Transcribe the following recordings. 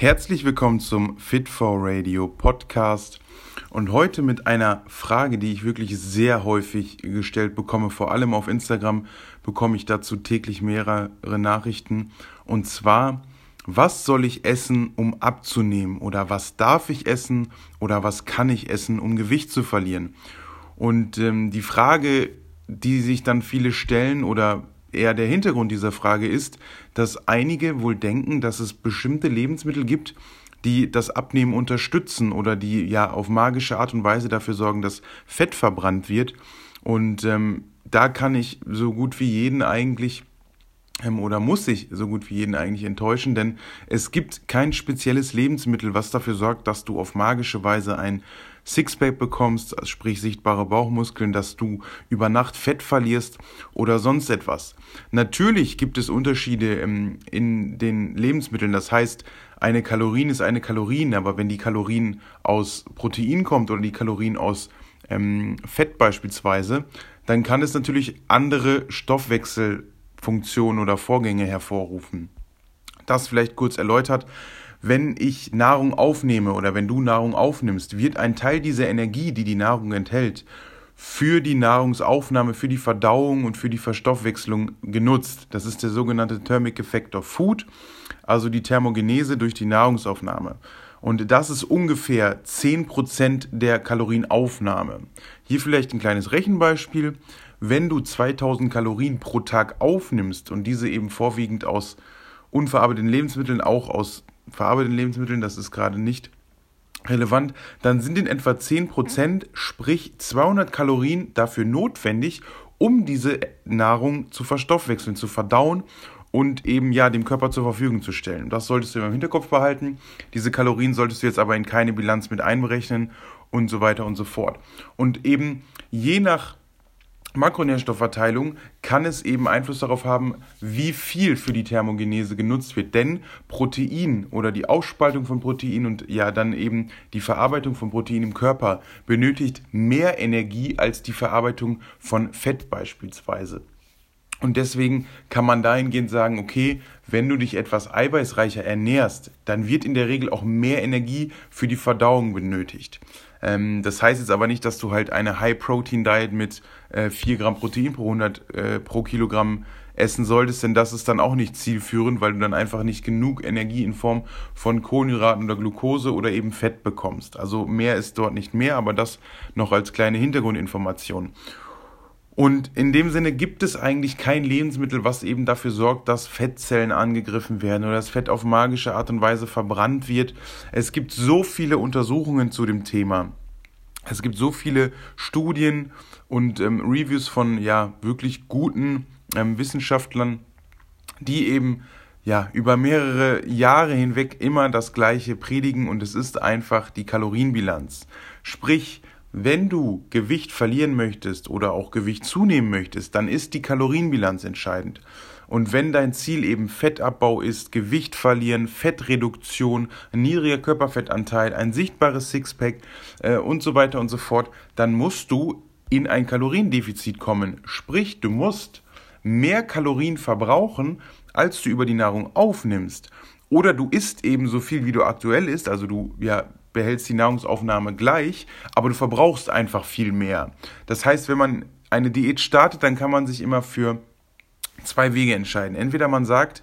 Herzlich willkommen zum Fit for Radio Podcast. Und heute mit einer Frage, die ich wirklich sehr häufig gestellt bekomme, vor allem auf Instagram bekomme ich dazu täglich mehrere Nachrichten. Und zwar, was soll ich essen, um abzunehmen? Oder was darf ich essen? Oder was kann ich essen, um Gewicht zu verlieren? Und ähm, die Frage, die sich dann viele stellen oder eher der Hintergrund dieser Frage ist, dass einige wohl denken, dass es bestimmte Lebensmittel gibt, die das Abnehmen unterstützen oder die ja auf magische Art und Weise dafür sorgen, dass Fett verbrannt wird. Und ähm, da kann ich so gut wie jeden eigentlich ähm, oder muss ich so gut wie jeden eigentlich enttäuschen, denn es gibt kein spezielles Lebensmittel, was dafür sorgt, dass du auf magische Weise ein Sixpack bekommst, sprich sichtbare Bauchmuskeln, dass du über Nacht Fett verlierst oder sonst etwas. Natürlich gibt es Unterschiede ähm, in den Lebensmitteln. Das heißt, eine Kalorien ist eine Kalorien, aber wenn die Kalorien aus Protein kommt oder die Kalorien aus ähm, Fett beispielsweise, dann kann es natürlich andere Stoffwechselfunktionen oder Vorgänge hervorrufen. Das vielleicht kurz erläutert wenn ich Nahrung aufnehme oder wenn du Nahrung aufnimmst, wird ein Teil dieser Energie, die die Nahrung enthält, für die Nahrungsaufnahme, für die Verdauung und für die Verstoffwechslung genutzt. Das ist der sogenannte Thermic Effect of Food, also die Thermogenese durch die Nahrungsaufnahme. Und das ist ungefähr 10% der Kalorienaufnahme. Hier vielleicht ein kleines Rechenbeispiel. Wenn du 2000 Kalorien pro Tag aufnimmst und diese eben vorwiegend aus unverarbeiteten Lebensmitteln, auch aus verarbeiteten Lebensmitteln, das ist gerade nicht relevant, dann sind in etwa 10%, sprich 200 Kalorien dafür notwendig, um diese Nahrung zu verstoffwechseln, zu verdauen und eben ja dem Körper zur Verfügung zu stellen. Das solltest du im Hinterkopf behalten. Diese Kalorien solltest du jetzt aber in keine Bilanz mit einberechnen und so weiter und so fort. Und eben je nach Makronährstoffverteilung kann es eben Einfluss darauf haben, wie viel für die Thermogenese genutzt wird. Denn Protein oder die Ausspaltung von Protein und ja dann eben die Verarbeitung von Protein im Körper benötigt mehr Energie als die Verarbeitung von Fett beispielsweise. Und deswegen kann man dahingehend sagen, okay, wenn du dich etwas eiweißreicher ernährst, dann wird in der Regel auch mehr Energie für die Verdauung benötigt. Ähm, das heißt jetzt aber nicht, dass du halt eine High-Protein-Diet mit äh, 4 Gramm Protein pro 100 äh, pro Kilogramm essen solltest, denn das ist dann auch nicht zielführend, weil du dann einfach nicht genug Energie in Form von Kohlenhydraten oder Glucose oder eben Fett bekommst. Also mehr ist dort nicht mehr, aber das noch als kleine Hintergrundinformation. Und in dem Sinne gibt es eigentlich kein Lebensmittel, was eben dafür sorgt, dass Fettzellen angegriffen werden oder das Fett auf magische Art und Weise verbrannt wird. Es gibt so viele Untersuchungen zu dem Thema. Es gibt so viele Studien und ähm, Reviews von ja wirklich guten ähm, Wissenschaftlern, die eben ja über mehrere Jahre hinweg immer das gleiche predigen und es ist einfach die Kalorienbilanz. Sprich, wenn du Gewicht verlieren möchtest oder auch Gewicht zunehmen möchtest, dann ist die Kalorienbilanz entscheidend. Und wenn dein Ziel eben Fettabbau ist, Gewicht verlieren, Fettreduktion, niedriger Körperfettanteil, ein sichtbares Sixpack äh, und so weiter und so fort, dann musst du in ein Kaloriendefizit kommen. Sprich, du musst mehr Kalorien verbrauchen, als du über die Nahrung aufnimmst. Oder du isst eben so viel, wie du aktuell isst, also du ja, behältst die Nahrungsaufnahme gleich, aber du verbrauchst einfach viel mehr. Das heißt, wenn man eine Diät startet, dann kann man sich immer für zwei Wege entscheiden. Entweder man sagt,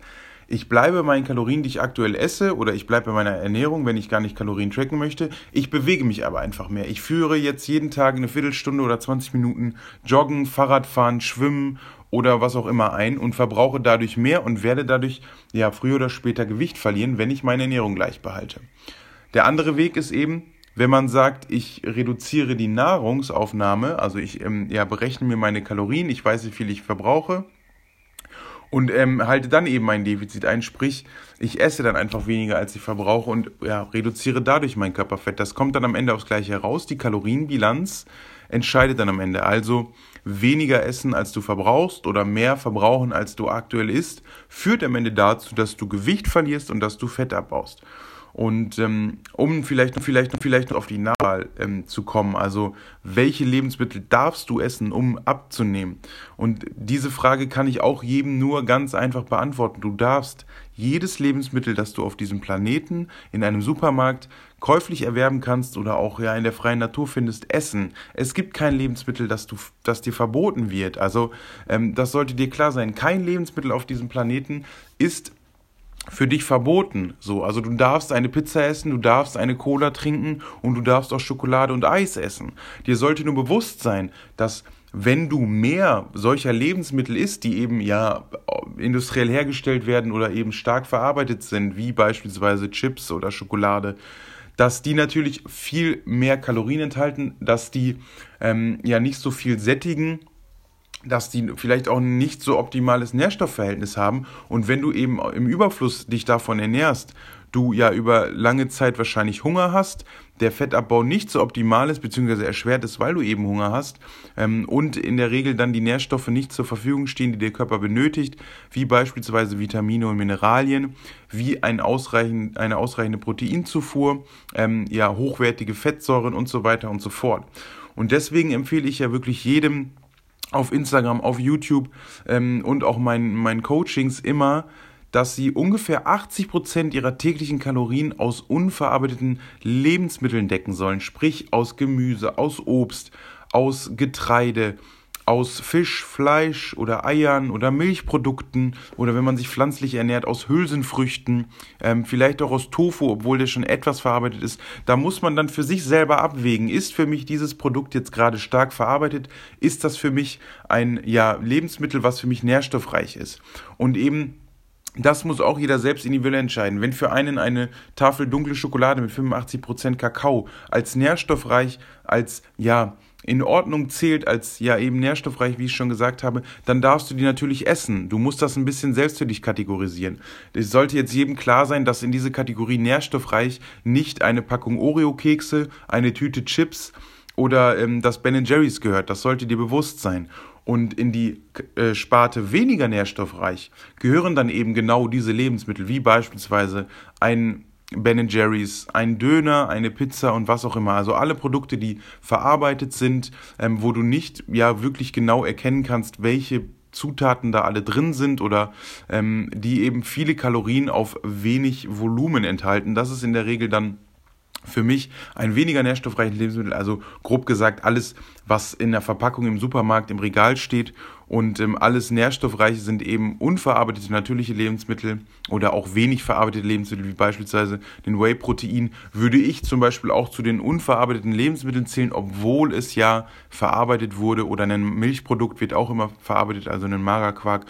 ich bleibe meinen Kalorien, die ich aktuell esse, oder ich bleibe bei meiner Ernährung, wenn ich gar nicht Kalorien tracken möchte. Ich bewege mich aber einfach mehr. Ich führe jetzt jeden Tag eine Viertelstunde oder 20 Minuten Joggen, Fahrradfahren, Schwimmen oder was auch immer ein und verbrauche dadurch mehr und werde dadurch ja früher oder später Gewicht verlieren, wenn ich meine Ernährung gleich behalte. Der andere Weg ist eben, wenn man sagt, ich reduziere die Nahrungsaufnahme, also ich ähm, ja, berechne mir meine Kalorien, ich weiß, wie viel ich verbrauche und ähm, halte dann eben mein Defizit ein, sprich, ich esse dann einfach weniger, als ich verbrauche und ja, reduziere dadurch mein Körperfett. Das kommt dann am Ende aufs Gleiche heraus. Die Kalorienbilanz entscheidet dann am Ende. Also weniger essen, als du verbrauchst oder mehr verbrauchen, als du aktuell isst, führt am Ende dazu, dass du Gewicht verlierst und dass du Fett abbaust. Und ähm, um vielleicht, vielleicht, vielleicht noch auf die Nachwahl ähm, zu kommen, also welche Lebensmittel darfst du essen, um abzunehmen? Und diese Frage kann ich auch jedem nur ganz einfach beantworten. Du darfst jedes Lebensmittel, das du auf diesem Planeten in einem Supermarkt käuflich erwerben kannst oder auch ja in der freien Natur findest, essen. Es gibt kein Lebensmittel, das, du, das dir verboten wird. Also ähm, das sollte dir klar sein. Kein Lebensmittel auf diesem Planeten ist für dich verboten. So, also du darfst eine Pizza essen, du darfst eine Cola trinken und du darfst auch Schokolade und Eis essen. Dir sollte nur bewusst sein, dass wenn du mehr solcher Lebensmittel isst, die eben ja industriell hergestellt werden oder eben stark verarbeitet sind, wie beispielsweise Chips oder Schokolade, dass die natürlich viel mehr Kalorien enthalten, dass die ähm, ja nicht so viel sättigen dass die vielleicht auch nicht so optimales Nährstoffverhältnis haben und wenn du eben im Überfluss dich davon ernährst, du ja über lange Zeit wahrscheinlich Hunger hast, der Fettabbau nicht so optimal ist, beziehungsweise erschwert ist, weil du eben Hunger hast ähm, und in der Regel dann die Nährstoffe nicht zur Verfügung stehen, die der Körper benötigt, wie beispielsweise Vitamine und Mineralien, wie ein ausreichend, eine ausreichende Proteinzufuhr, ähm, ja, hochwertige Fettsäuren und so weiter und so fort. Und deswegen empfehle ich ja wirklich jedem, auf Instagram, auf YouTube ähm, und auch meinen mein Coachings immer, dass sie ungefähr 80 Prozent ihrer täglichen Kalorien aus unverarbeiteten Lebensmitteln decken sollen, sprich aus Gemüse, aus Obst, aus Getreide, aus Fisch, Fleisch oder Eiern oder Milchprodukten oder wenn man sich pflanzlich ernährt, aus Hülsenfrüchten, ähm, vielleicht auch aus Tofu, obwohl der schon etwas verarbeitet ist. Da muss man dann für sich selber abwägen, ist für mich dieses Produkt jetzt gerade stark verarbeitet, ist das für mich ein ja, Lebensmittel, was für mich nährstoffreich ist. Und eben das muss auch jeder selbst individuell entscheiden. Wenn für einen eine Tafel dunkle Schokolade mit 85% Kakao als nährstoffreich, als ja, in Ordnung zählt als ja eben nährstoffreich, wie ich schon gesagt habe, dann darfst du die natürlich essen. Du musst das ein bisschen selbst für dich kategorisieren. Es sollte jetzt jedem klar sein, dass in diese Kategorie nährstoffreich nicht eine Packung Oreo-Kekse, eine Tüte Chips oder ähm, das Ben Jerry's gehört. Das sollte dir bewusst sein. Und in die äh, Sparte weniger nährstoffreich gehören dann eben genau diese Lebensmittel, wie beispielsweise ein Ben Jerry's, ein Döner, eine Pizza und was auch immer. Also alle Produkte, die verarbeitet sind, ähm, wo du nicht ja wirklich genau erkennen kannst, welche Zutaten da alle drin sind oder ähm, die eben viele Kalorien auf wenig Volumen enthalten. Das ist in der Regel dann für mich ein weniger nährstoffreiches Lebensmittel, also grob gesagt alles, was in der Verpackung im Supermarkt im Regal steht und ähm, alles nährstoffreiche sind eben unverarbeitete natürliche Lebensmittel oder auch wenig verarbeitete Lebensmittel, wie beispielsweise den Whey-Protein, würde ich zum Beispiel auch zu den unverarbeiteten Lebensmitteln zählen, obwohl es ja verarbeitet wurde oder ein Milchprodukt wird auch immer verarbeitet, also ein Magerquark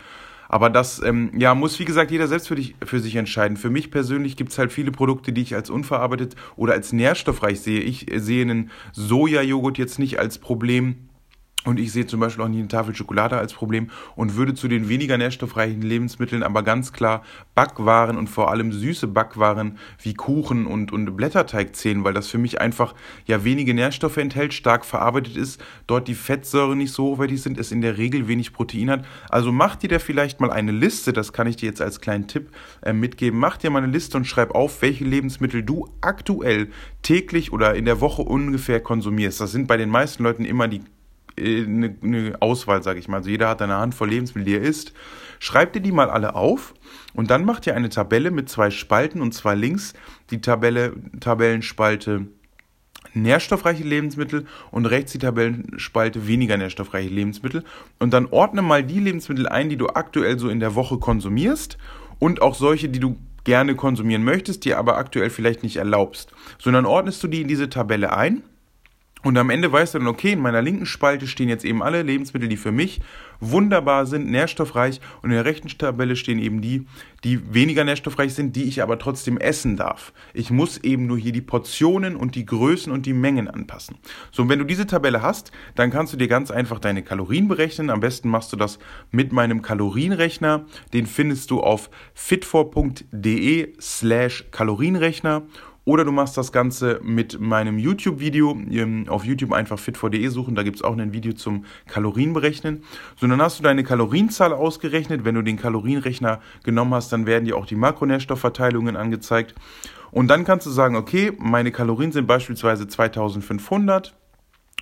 aber das ähm, ja, muss, wie gesagt, jeder selbst für, dich, für sich entscheiden. Für mich persönlich gibt es halt viele Produkte, die ich als unverarbeitet oder als nährstoffreich sehe. Ich sehe einen Sojajoghurt jetzt nicht als Problem und ich sehe zum Beispiel auch nie eine Tafel Schokolade als Problem und würde zu den weniger nährstoffreichen Lebensmitteln aber ganz klar Backwaren und vor allem süße Backwaren wie Kuchen und, und Blätterteig zählen, weil das für mich einfach ja wenige Nährstoffe enthält, stark verarbeitet ist, dort die Fettsäuren nicht so hochwertig sind, es in der Regel wenig Protein hat. Also mach dir da vielleicht mal eine Liste, das kann ich dir jetzt als kleinen Tipp äh, mitgeben. Mach dir mal eine Liste und schreib auf, welche Lebensmittel du aktuell täglich oder in der Woche ungefähr konsumierst. Das sind bei den meisten Leuten immer die eine, eine Auswahl, sage ich mal. Also jeder hat eine Handvoll Lebensmittel, die er isst. Schreibt dir die mal alle auf und dann macht ihr eine Tabelle mit zwei Spalten und zwar links die Tabelle, Tabellenspalte nährstoffreiche Lebensmittel und rechts die Tabellenspalte weniger nährstoffreiche Lebensmittel. Und dann ordne mal die Lebensmittel ein, die du aktuell so in der Woche konsumierst und auch solche, die du gerne konsumieren möchtest, die aber aktuell vielleicht nicht erlaubst. Sondern ordnest du die in diese Tabelle ein und am Ende weißt du dann, okay, in meiner linken Spalte stehen jetzt eben alle Lebensmittel, die für mich wunderbar sind, nährstoffreich. Und in der rechten Tabelle stehen eben die, die weniger nährstoffreich sind, die ich aber trotzdem essen darf. Ich muss eben nur hier die Portionen und die Größen und die Mengen anpassen. So, und wenn du diese Tabelle hast, dann kannst du dir ganz einfach deine Kalorien berechnen. Am besten machst du das mit meinem Kalorienrechner. Den findest du auf fitfor.de slash Kalorienrechner oder du machst das Ganze mit meinem YouTube-Video. Ähm, auf YouTube einfach fit4.de suchen, da gibt es auch ein Video zum Kalorienberechnen. So, dann hast du deine Kalorienzahl ausgerechnet. Wenn du den Kalorienrechner genommen hast, dann werden dir auch die Makronährstoffverteilungen angezeigt. Und dann kannst du sagen, okay, meine Kalorien sind beispielsweise 2500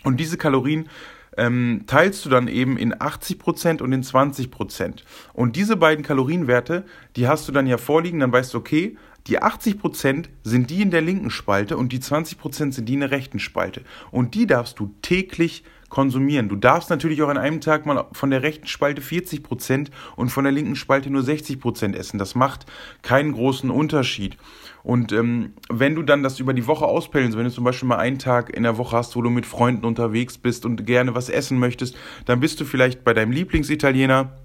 und diese Kalorien ähm, teilst du dann eben in 80% und in 20%. Und diese beiden Kalorienwerte, die hast du dann ja vorliegen, dann weißt du, okay, die 80% sind die in der linken Spalte und die 20% sind die in der rechten Spalte. Und die darfst du täglich konsumieren. Du darfst natürlich auch an einem Tag mal von der rechten Spalte 40% und von der linken Spalte nur 60% essen. Das macht keinen großen Unterschied. Und ähm, wenn du dann das über die Woche auspendelst, wenn du zum Beispiel mal einen Tag in der Woche hast, wo du mit Freunden unterwegs bist und gerne was essen möchtest, dann bist du vielleicht bei deinem Lieblingsitaliener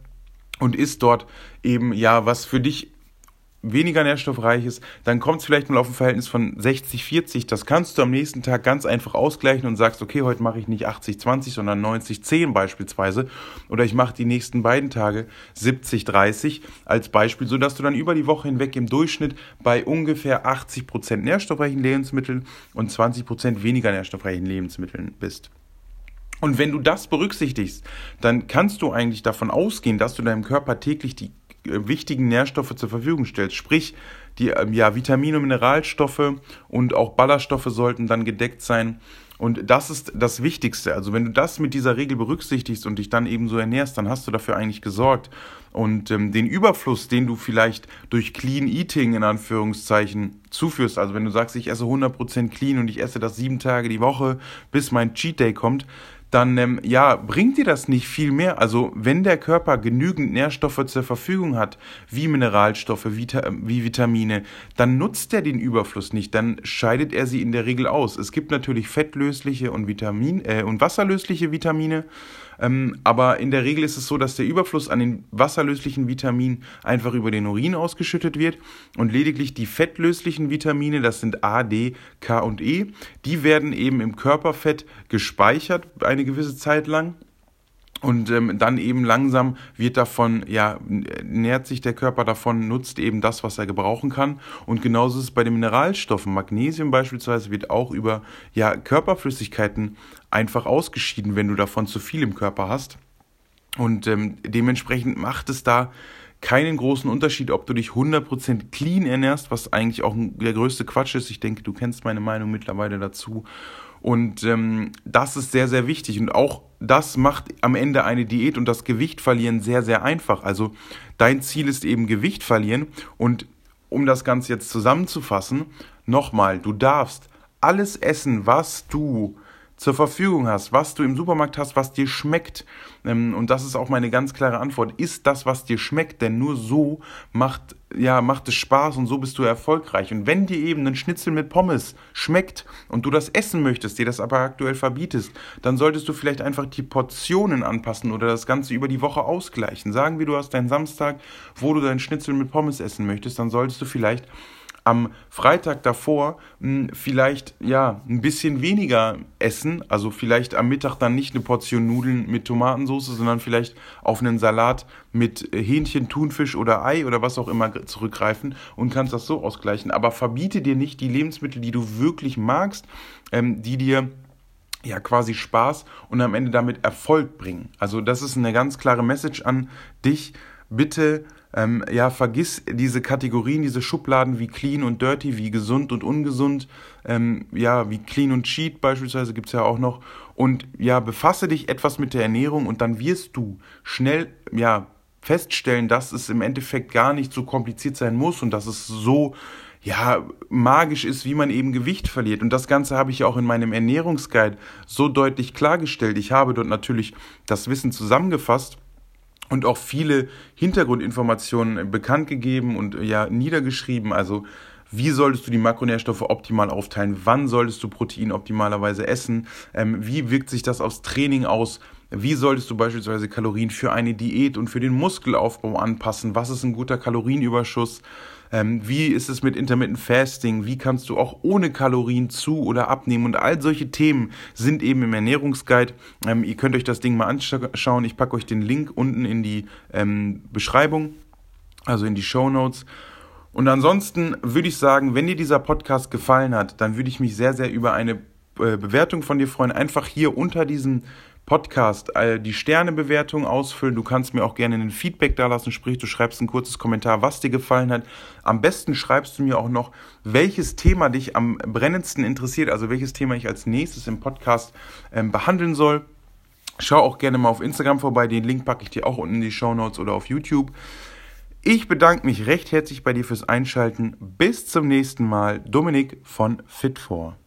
und isst dort eben ja was für dich weniger nährstoffreich ist, dann kommt es vielleicht mal auf ein Verhältnis von 60-40. Das kannst du am nächsten Tag ganz einfach ausgleichen und sagst, okay, heute mache ich nicht 80-20, sondern 90-10 beispielsweise. Oder ich mache die nächsten beiden Tage 70-30 als Beispiel, sodass du dann über die Woche hinweg im Durchschnitt bei ungefähr 80% nährstoffreichen Lebensmitteln und 20% weniger nährstoffreichen Lebensmitteln bist. Und wenn du das berücksichtigst, dann kannst du eigentlich davon ausgehen, dass du deinem Körper täglich die wichtigen Nährstoffe zur Verfügung stellt. Sprich, die ähm, ja, Vitamine Mineralstoffe und auch Ballaststoffe sollten dann gedeckt sein. Und das ist das Wichtigste. Also wenn du das mit dieser Regel berücksichtigst und dich dann eben so ernährst, dann hast du dafür eigentlich gesorgt. Und ähm, den Überfluss, den du vielleicht durch Clean Eating in Anführungszeichen zuführst, also wenn du sagst, ich esse 100% clean und ich esse das sieben Tage die Woche, bis mein Cheat Day kommt, dann ähm, ja, bringt dir das nicht viel mehr. Also wenn der Körper genügend Nährstoffe zur Verfügung hat, wie Mineralstoffe, Vita wie Vitamine, dann nutzt er den Überfluss nicht, dann scheidet er sie in der Regel aus. Es gibt natürlich fettlösliche und Vitamin äh, und wasserlösliche Vitamine aber in der Regel ist es so, dass der Überfluss an den wasserlöslichen Vitaminen einfach über den Urin ausgeschüttet wird. Und lediglich die fettlöslichen Vitamine, das sind A, D, K und E, die werden eben im Körperfett gespeichert eine gewisse Zeit lang und ähm, dann eben langsam wird davon, ja, nährt sich der Körper davon, nutzt eben das, was er gebrauchen kann. Und genauso ist es bei den Mineralstoffen. Magnesium beispielsweise wird auch über ja, Körperflüssigkeiten einfach ausgeschieden, wenn du davon zu viel im Körper hast. Und ähm, dementsprechend macht es da keinen großen Unterschied, ob du dich 100% clean ernährst, was eigentlich auch der größte Quatsch ist. Ich denke, du kennst meine Meinung mittlerweile dazu. Und ähm, das ist sehr, sehr wichtig. Und auch das macht am Ende eine Diät und das Gewicht verlieren sehr, sehr einfach. Also dein Ziel ist eben Gewicht verlieren. Und um das Ganze jetzt zusammenzufassen, nochmal, du darfst alles essen, was du zur Verfügung hast, was du im Supermarkt hast, was dir schmeckt. Ähm, und das ist auch meine ganz klare Antwort. Ist das, was dir schmeckt, denn nur so macht, ja, macht es Spaß und so bist du erfolgreich. Und wenn dir eben ein Schnitzel mit Pommes schmeckt und du das essen möchtest, dir das aber aktuell verbietest, dann solltest du vielleicht einfach die Portionen anpassen oder das Ganze über die Woche ausgleichen. Sagen wir, du hast deinen Samstag, wo du deinen Schnitzel mit Pommes essen möchtest, dann solltest du vielleicht am Freitag davor mh, hm, vielleicht ja ein bisschen weniger essen, also vielleicht am Mittag dann nicht eine Portion Nudeln mit Tomatensauce, sondern vielleicht auf einen Salat mit Hähnchen, Thunfisch oder Ei oder was auch immer zurückgreifen und kannst das so ausgleichen. Aber verbiete dir nicht die Lebensmittel, die du wirklich magst, ähm, die dir ja quasi Spaß und am Ende damit Erfolg bringen. Also das ist eine ganz klare Message an dich. Bitte ähm, ja, vergiss diese Kategorien, diese Schubladen wie clean und dirty, wie gesund und ungesund, ähm, ja, wie clean und cheat beispielsweise gibt's ja auch noch. Und ja, befasse dich etwas mit der Ernährung und dann wirst du schnell, ja, feststellen, dass es im Endeffekt gar nicht so kompliziert sein muss und dass es so ja, magisch ist, wie man eben Gewicht verliert. Und das Ganze habe ich ja auch in meinem Ernährungsguide so deutlich klargestellt. Ich habe dort natürlich das Wissen zusammengefasst und auch viele Hintergrundinformationen bekannt gegeben und ja niedergeschrieben. Also wie solltest du die Makronährstoffe optimal aufteilen? Wann solltest du Protein optimalerweise essen? Ähm, wie wirkt sich das aufs Training aus? Wie solltest du beispielsweise Kalorien für eine Diät und für den Muskelaufbau anpassen? Was ist ein guter Kalorienüberschuss? Ähm, wie ist es mit Intermittent Fasting? Wie kannst du auch ohne Kalorien zu oder abnehmen? Und all solche Themen sind eben im Ernährungsguide. Ähm, ihr könnt euch das Ding mal anschauen. Ich packe euch den Link unten in die ähm, Beschreibung, also in die Show Notes. Und ansonsten würde ich sagen, wenn dir dieser Podcast gefallen hat, dann würde ich mich sehr, sehr über eine äh, Bewertung von dir freuen. Einfach hier unter diesem Podcast äh, die Sternebewertung ausfüllen. Du kannst mir auch gerne ein Feedback da lassen, sprich, du schreibst ein kurzes Kommentar, was dir gefallen hat. Am besten schreibst du mir auch noch, welches Thema dich am brennendsten interessiert, also welches Thema ich als nächstes im Podcast ähm, behandeln soll. Schau auch gerne mal auf Instagram vorbei, den Link packe ich dir auch unten in die Show Notes oder auf YouTube. Ich bedanke mich recht herzlich bei dir fürs Einschalten. Bis zum nächsten Mal. Dominik von Fit4.